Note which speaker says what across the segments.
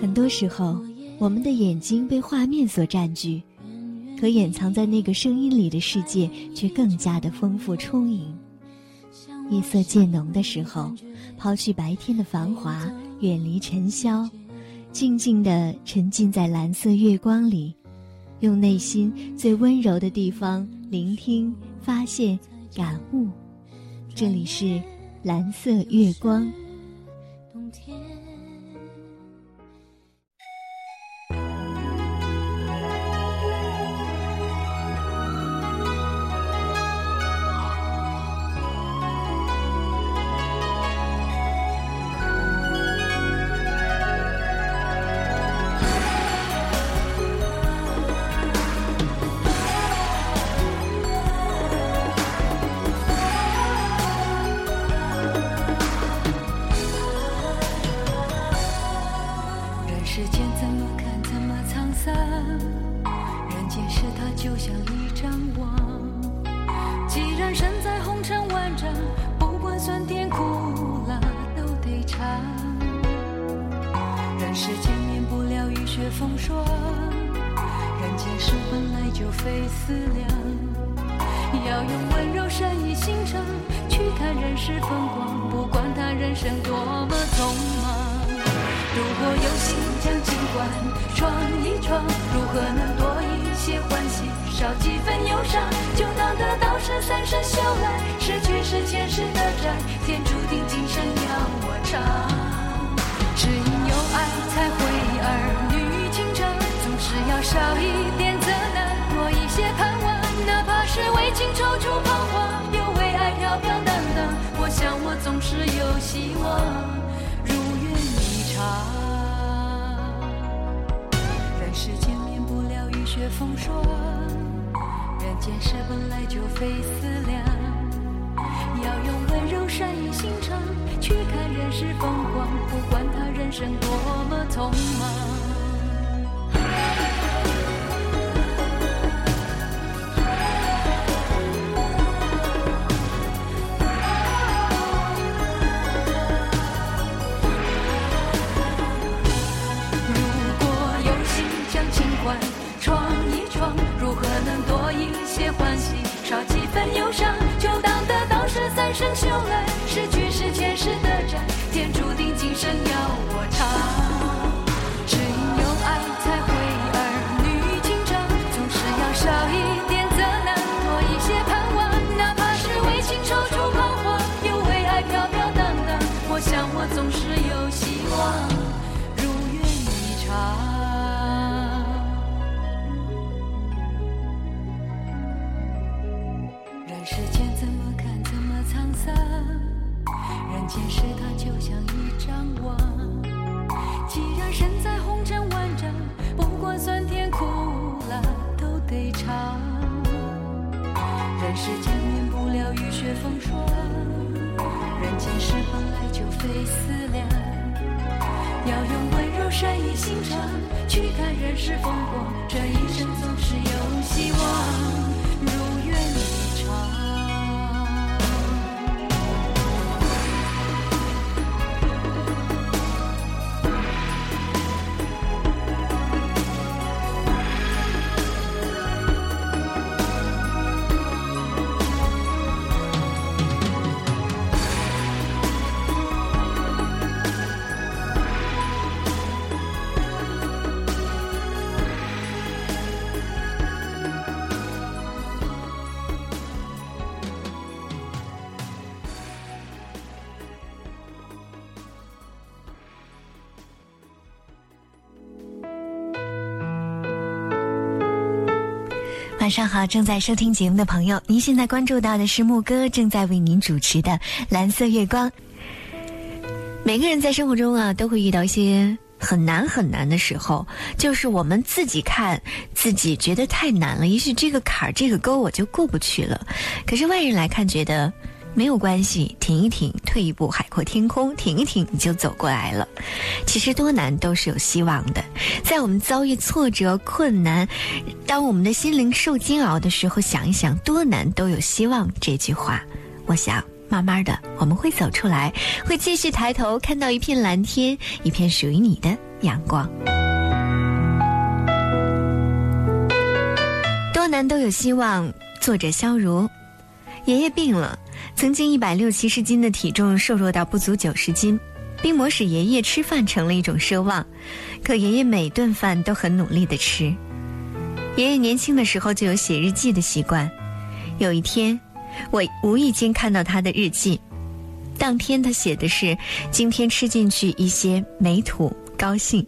Speaker 1: 很多时候，我们的眼睛被画面所占据，可掩藏在那个声音里的世界却更加的丰富充盈。夜色渐浓的时候，抛去白天的繁华，远离尘嚣，静静地沉浸在蓝色月光里，用内心最温柔的地方聆听、发现、感悟。这里是蓝色月光。
Speaker 2: 天。人间怎么看怎么沧桑，人间事它就像一张网。既然身在红尘万丈，不管酸甜苦辣都得尝。人世间免不了雨雪风霜，人间事本来就费思量。要用温柔善意心肠去看人世风光，不管他人生多么匆忙。如果有心。将尽管闯一闯，如何能多一些欢喜，少几分忧伤？就当得到是三生修来，失去是前世的债，天注定今生要我偿。只因有爱才会儿女情长，总是要少一点责难。多一些盼望，哪怕是为情踌躇彷徨，又为爱飘飘荡荡。我想我总是有希望，如愿以偿。雪风霜，人间事本来就非思量。要用温柔善意心肠去看人世风光，不管他人生多么匆忙。注定今生有。人一心肠去看人世风光这一生总是有希望。
Speaker 1: 上好，正在收听节目的朋友，您现在关注到的是牧歌正在为您主持的《蓝色月光》。每个人在生活中啊，都会遇到一些很难很难的时候，就是我们自己看自己觉得太难了，也许这个坎儿、这个沟我就过不去了，可是外人来看觉得。没有关系，停一停，退一步，海阔天空，停一停，你就走过来了。其实多难都是有希望的，在我们遭遇挫折、困难，当我们的心灵受煎熬的时候，想一想，多难都有希望这句话，我想
Speaker 2: 慢慢的，我们会走出来，会继续抬头看到一片蓝天，一片属于你的阳光。多难都有希望。作者肖如，爷爷病了，曾经一百六七十斤的体重瘦弱到不足九十斤，病魔使爷爷吃饭成了一种奢望，可爷爷每顿饭都很努力的吃。爷爷年轻的时候就有写日记的习惯，有一天。我无意间看到他的日记，当天他写的是今天吃进去一些没吐高兴，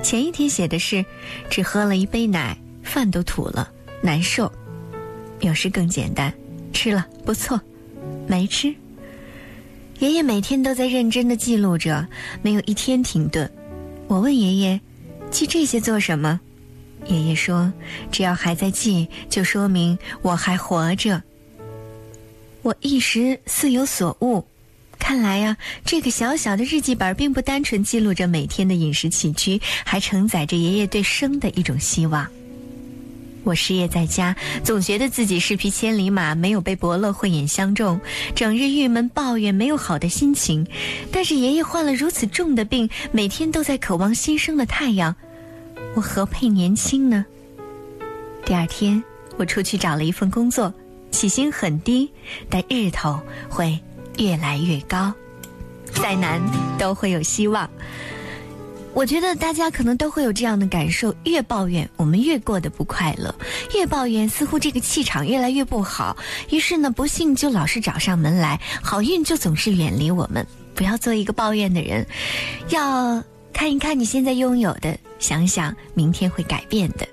Speaker 2: 前一天写的是只喝了一杯奶饭都吐了难受，有时更简单，吃了不错，没吃。爷爷每天都在认真的记录着，没有一天停顿。我问爷爷，记这些做什么？爷爷说，只要还在记，就说明我还活着。我一时似有所悟，看来呀，这个小小的日记本并不单纯记录着每天的饮食起居，还承载着爷爷对生的一种希望。我失业在家，总觉得自己是匹千里马，没有被伯乐慧眼相中，整日郁闷抱怨，没有好的心情。但是爷爷患了如此重的病，每天都在渴望新生的太阳，我何配年轻呢？第二天，我出去找了一份工作。起薪很低，但日头会越来越高。再难都会有希望。我觉得大家可能都会有这样的感受：越抱怨，我们越过得不快乐；越抱怨，似乎这个气场越来越不好。于是呢，不幸就老是找上门来，好运就总是远离我们。不要做一个抱怨的人，要看一看你现在拥有的，想想明天会改变的。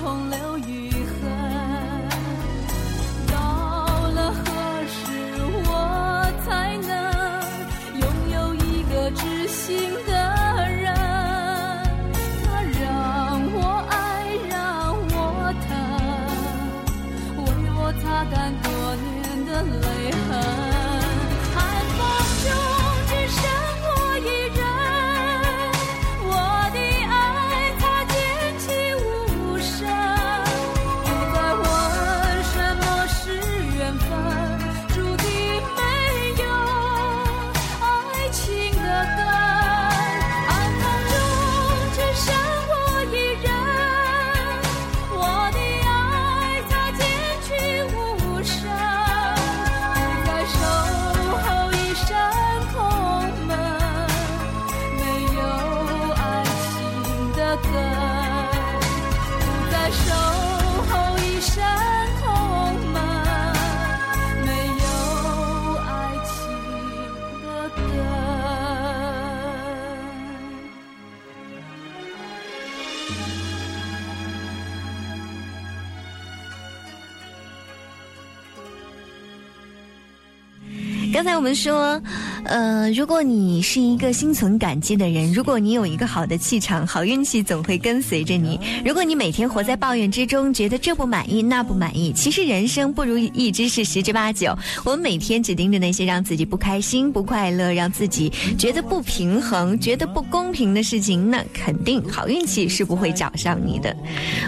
Speaker 1: 空了 the 刚才我们说，呃，如果你是一个心存感激的人，如果你有一个好的气场，好运气总会跟随着你。如果你每天活在抱怨之中，觉得这不满意那不满意，其实人生不如意之事十之八九。我们每天只盯着那些让自己不开心、不快乐、让自己觉得不平衡、觉得不公平的事情，那肯定好运气是不会找上你的。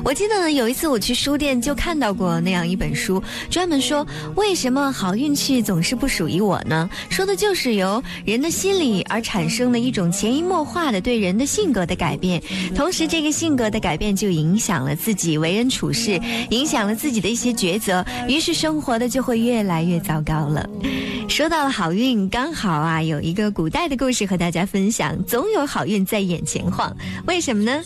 Speaker 1: 我记得，有一次我去书店就看到过那样一本书，专门说为什么好运气总是不属于我呢？说的就是由人的心理而产生的一种潜移默化的对人的性格的改变，同时这个性格的改变就影响了自己为人处事，影响了自己的一些抉择，于是生活的就会越来越糟糕了。说到了好运，刚好啊有一个古代的故事和大家分享，总有好运在眼前晃。为什么呢？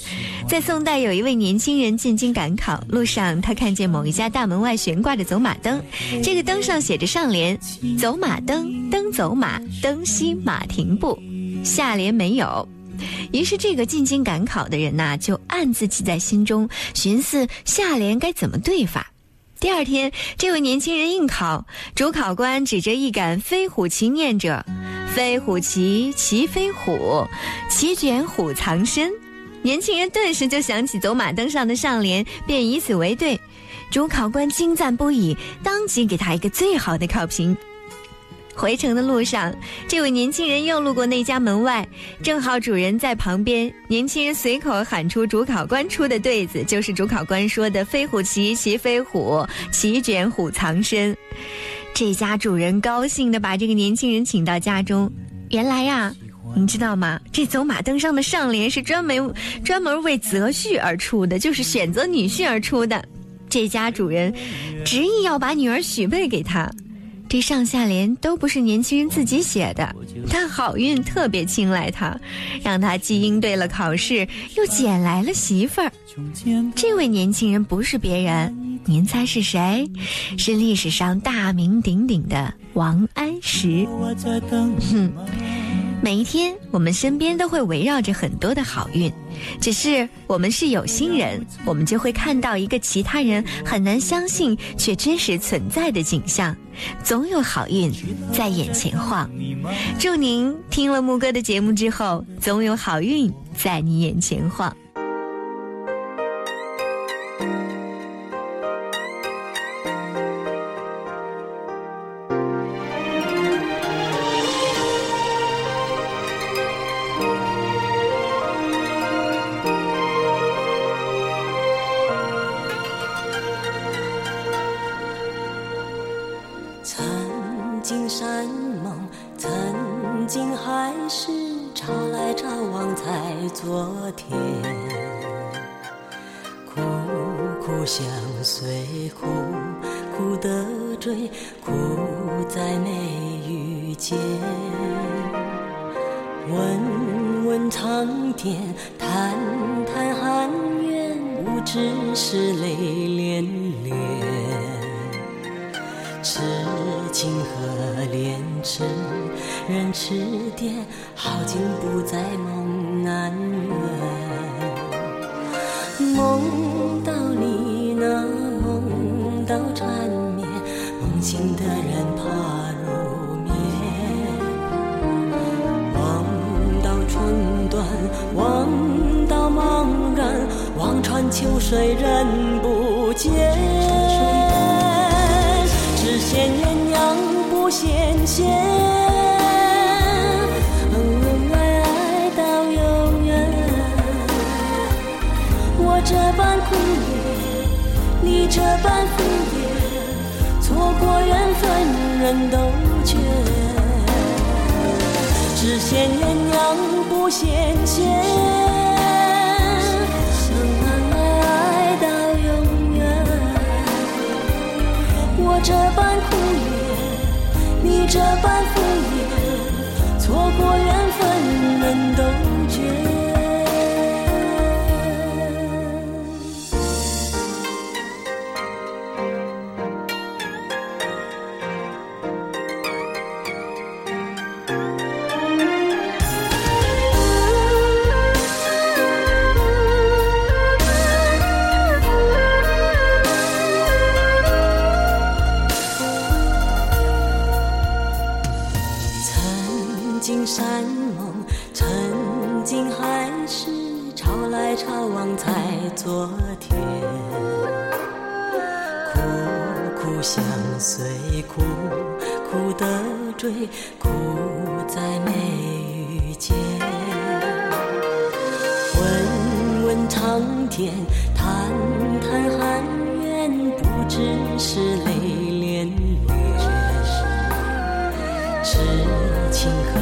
Speaker 1: 在宋代有一位年轻人进京赶考，路上他看见某一家大门外悬挂着走马灯，这个灯上写着上联：走马灯，灯走马，灯熄马停步。下联没有。于是这个进京赶考的人呐，就暗自记在心中，寻思下联该怎么对法。第二天，这位年轻人应考，主考官指着一杆飞虎旗念着：“飞虎旗，旗飞虎，旗卷虎藏身。”年轻人顿时就想起走马灯上的上联，便以此为对。主考官惊赞不已，当即给他一个最好的考评。回程的路上，这位年轻人又路过那家门外，正好主人在旁边。年轻人随口喊出主考官出的对子，就是主考官说的“飞虎旗，骑飞虎，骑卷虎藏身”。这家主人高兴地把这个年轻人请到家中。原来呀，你知道吗？这走马灯上的上联是专门专门为择婿而出的，就是选择女婿而出的。这家主人执意要把女儿许配给他。这上下联都不是年轻人自己写的，但好运特别青睐他，让他既应对了考试，又捡来了媳妇儿。这位年轻人不是别人，您猜是谁？是历史上大名鼎鼎的王安石。哼。每一天，我们身边都会围绕着很多的好运，只是我们是有心人，我们就会看到一个其他人很难相信却真实存在的景象，总有好运在眼前晃。祝您听了木哥的节目之后，总有好运在你眼前晃。
Speaker 3: 痴情和恋痴，人痴癫，好景不在梦难圆。梦到你那梦到缠绵，梦醒的人怕入眠。望到春断，望到茫然，望穿秋水人不见。只羡鸳鸯不羡仙，恩恩爱爱到永远，我这般苦恋，你这般敷衍，错过缘分人都缺。只羡鸳鸯不羡仙。这般苍天，谈谈寒怨，不知是泪涟涟。痴情可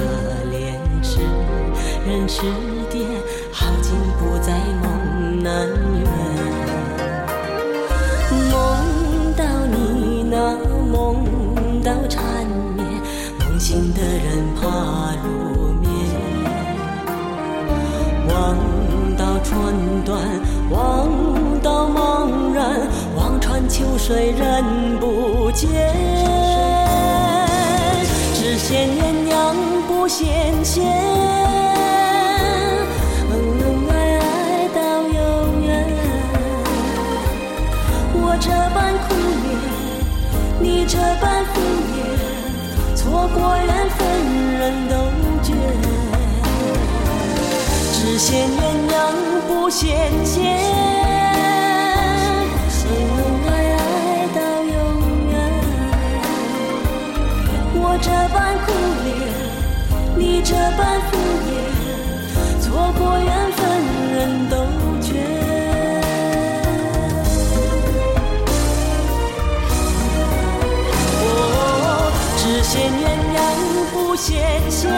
Speaker 3: 怜，痴人。痴蝶，好景不再梦难圆。梦到你那梦到缠绵，梦醒的人。怕入断，望到茫然，望穿秋水人不见。只羡鸳鸯不羡仙，恩恩爱爱到永远。我这般苦恋，你这般敷衍，错过缘分人都觉。只羡鸳不羡仙，恩恩爱爱到永远。我这般苦恋，你这般敷衍，错过缘分人都觉。哦，只羡鸳鸯不羡仙，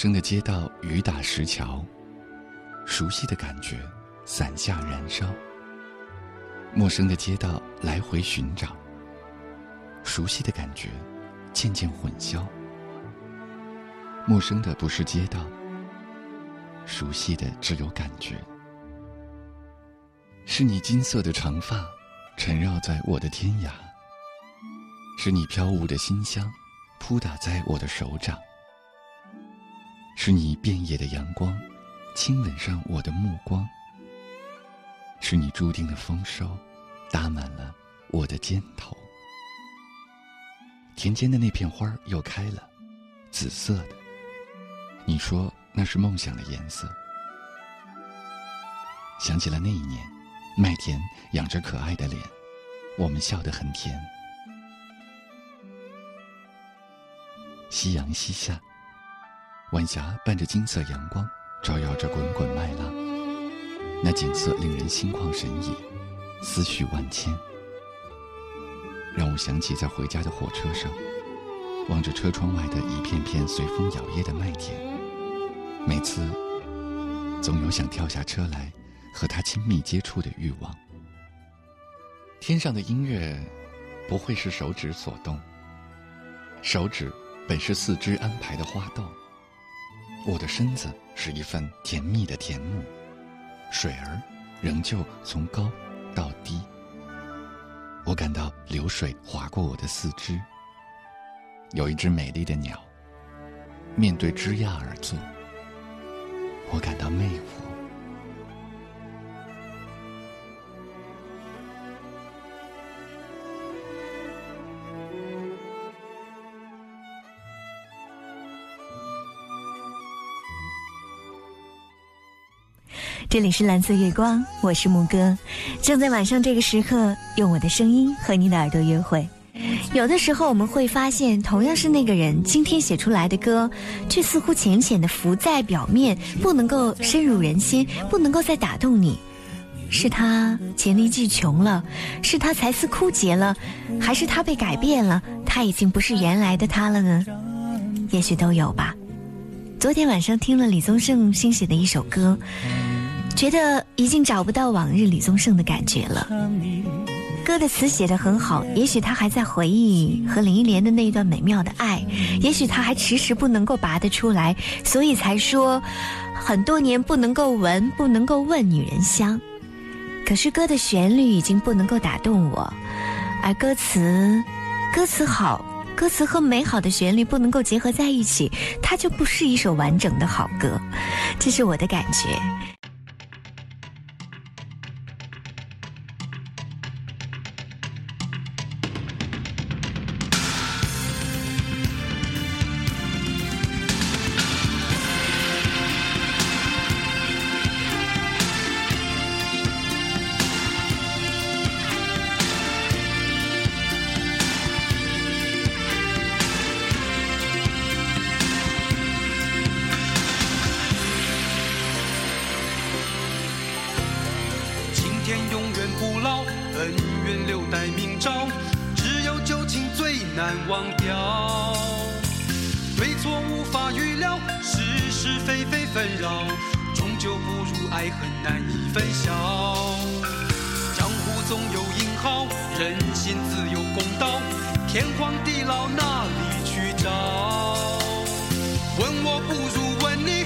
Speaker 4: 生的街道，雨打石桥，熟悉的感觉，伞下燃烧。陌生的街道，来回寻找，熟悉的感觉，渐渐混淆。陌生的不是街道，熟悉的只有感觉。是你金色的长发，缠绕在我的天涯。是你飘舞的馨香，扑打在我的手掌。是你遍野的阳光，亲吻上我的目光。是你注定的丰收，打满了我的肩头。田间的那片花又开了，紫色的。你说那是梦想的颜色。想起了那一年，麦田养着可爱的脸，我们笑得很甜。夕阳西下。晚霞伴着金色阳光，照耀着滚滚麦浪，那景色令人心旷神怡，思绪万千，让我想起在回家的火车上，望着车窗外的一片片随风摇曳的麦田，每次总有想跳下车来和他亲密接触的欲望。天上的音乐不会是手指所动，手指本是四肢安排的花豆。我的身子是一份甜蜜的甜蜜，水儿仍旧从高到低。我感到流水划过我的四肢，有一只美丽的鸟，面对枝桠而坐。我感到魅惑。
Speaker 1: 这里是蓝色月光，我是牧歌，正在晚上这个时刻，用我的声音和你的耳朵约会。有的时候我们会发现，同样是那个人，今天写出来的歌，却似乎浅浅的浮在表面，不能够深入人心，不能够再打动你。是他黔驴技穷了，是他才思枯竭了，还是他被改变了？他已经不是原来的他了呢？也许都有吧。昨天晚上听了李宗盛新写的一首歌，觉得已经找不到往日李宗盛的感觉了。歌的词写得很好，也许他还在回忆和林忆莲的那一段美妙的爱，也许他还迟迟不能够拔得出来，所以才说很多年不能够闻，不能够问女人香。可是歌的旋律已经不能够打动我，而歌词，歌词好，歌词和美好的旋律不能够结合在一起，它就不是一首完整的好歌，这是我的感觉。
Speaker 5: 永远不老，恩怨留待明朝，只有旧情最难忘掉，对错无法预料，是是非非纷扰，终究不如爱恨难以分晓。江湖总有英豪，人心自有公道，天荒地老哪里去找？问我不如问你，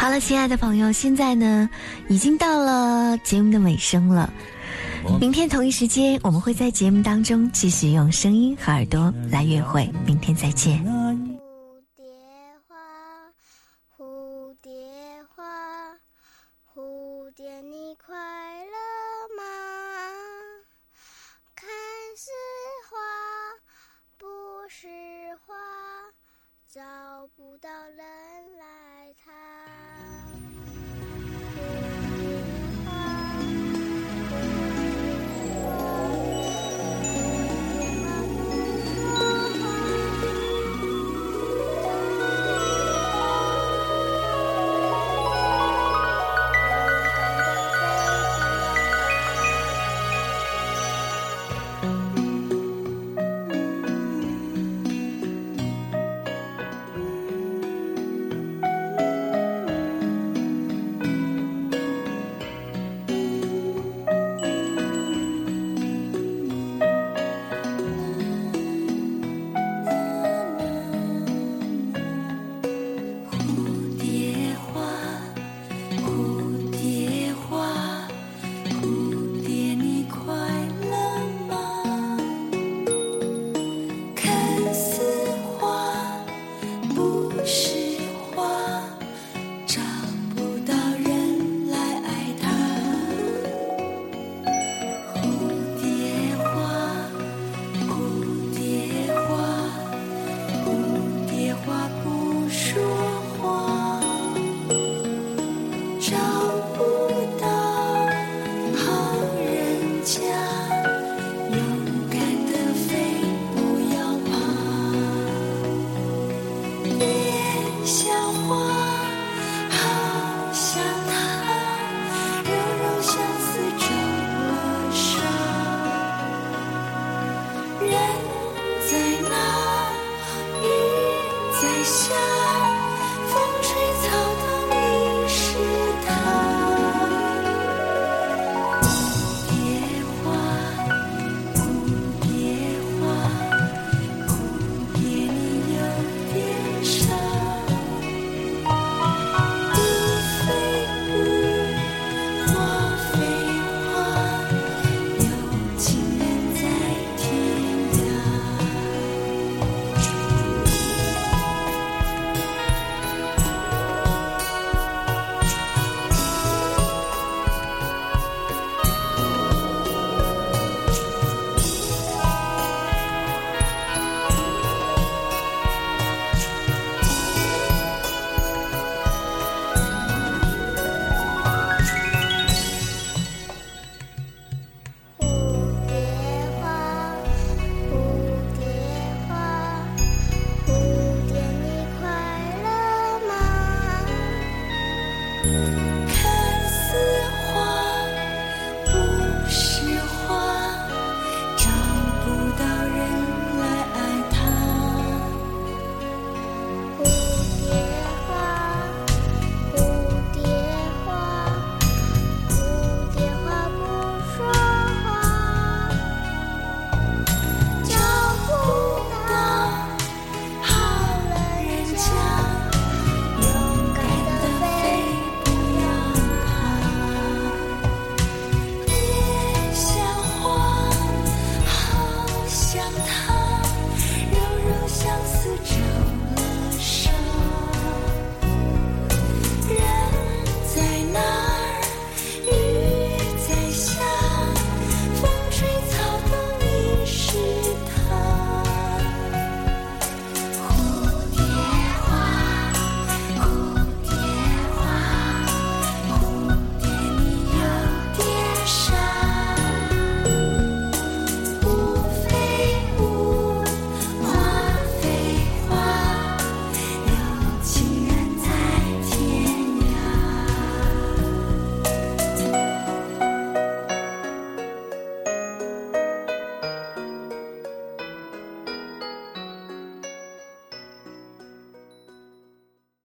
Speaker 3: 好了亲爱的朋友现在呢已经到了节目的尾声了。明天同一时间我们会在节目当中继续用声音和耳朵来约会。明天再见。